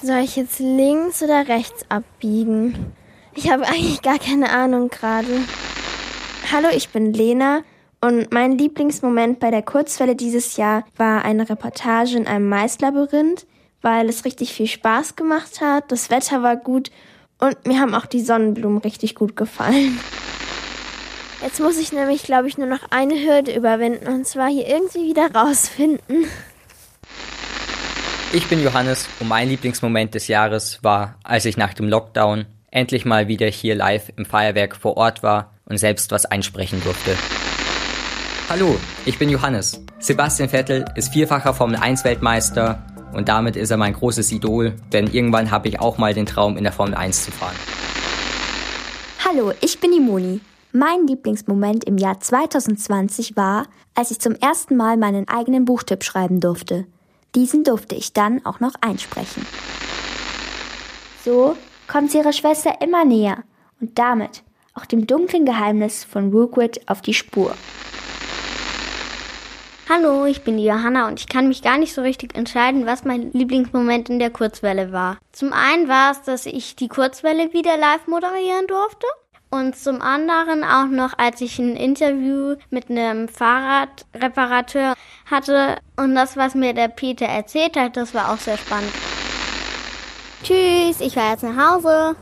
Soll ich jetzt links oder rechts abbiegen? Ich habe eigentlich gar keine Ahnung gerade. Hallo, ich bin Lena und mein Lieblingsmoment bei der Kurzwelle dieses Jahr war eine Reportage in einem Maislabyrinth, weil es richtig viel Spaß gemacht hat, das Wetter war gut und mir haben auch die Sonnenblumen richtig gut gefallen. Jetzt muss ich nämlich, glaube ich, nur noch eine Hürde überwinden und zwar hier irgendwie wieder rausfinden. Ich bin Johannes und mein Lieblingsmoment des Jahres war, als ich nach dem Lockdown endlich mal wieder hier live im Feuerwerk vor Ort war und selbst was einsprechen durfte. Hallo, ich bin Johannes. Sebastian Vettel ist vierfacher Formel 1 Weltmeister und damit ist er mein großes Idol, denn irgendwann habe ich auch mal den Traum in der Formel 1 zu fahren. Hallo, ich bin die Moni. Mein Lieblingsmoment im Jahr 2020 war, als ich zum ersten Mal meinen eigenen Buchtipp schreiben durfte. Diesen durfte ich dann auch noch einsprechen. So kommt sie ihrer Schwester immer näher und damit auch dem dunklen Geheimnis von Rookwood auf die Spur. Hallo, ich bin die Johanna und ich kann mich gar nicht so richtig entscheiden, was mein Lieblingsmoment in der Kurzwelle war. Zum einen war es, dass ich die Kurzwelle wieder live moderieren durfte. Und zum anderen auch noch, als ich ein Interview mit einem Fahrradreparateur hatte und das, was mir der Peter erzählt hat, das war auch sehr spannend. Tschüss, ich fahre jetzt nach Hause.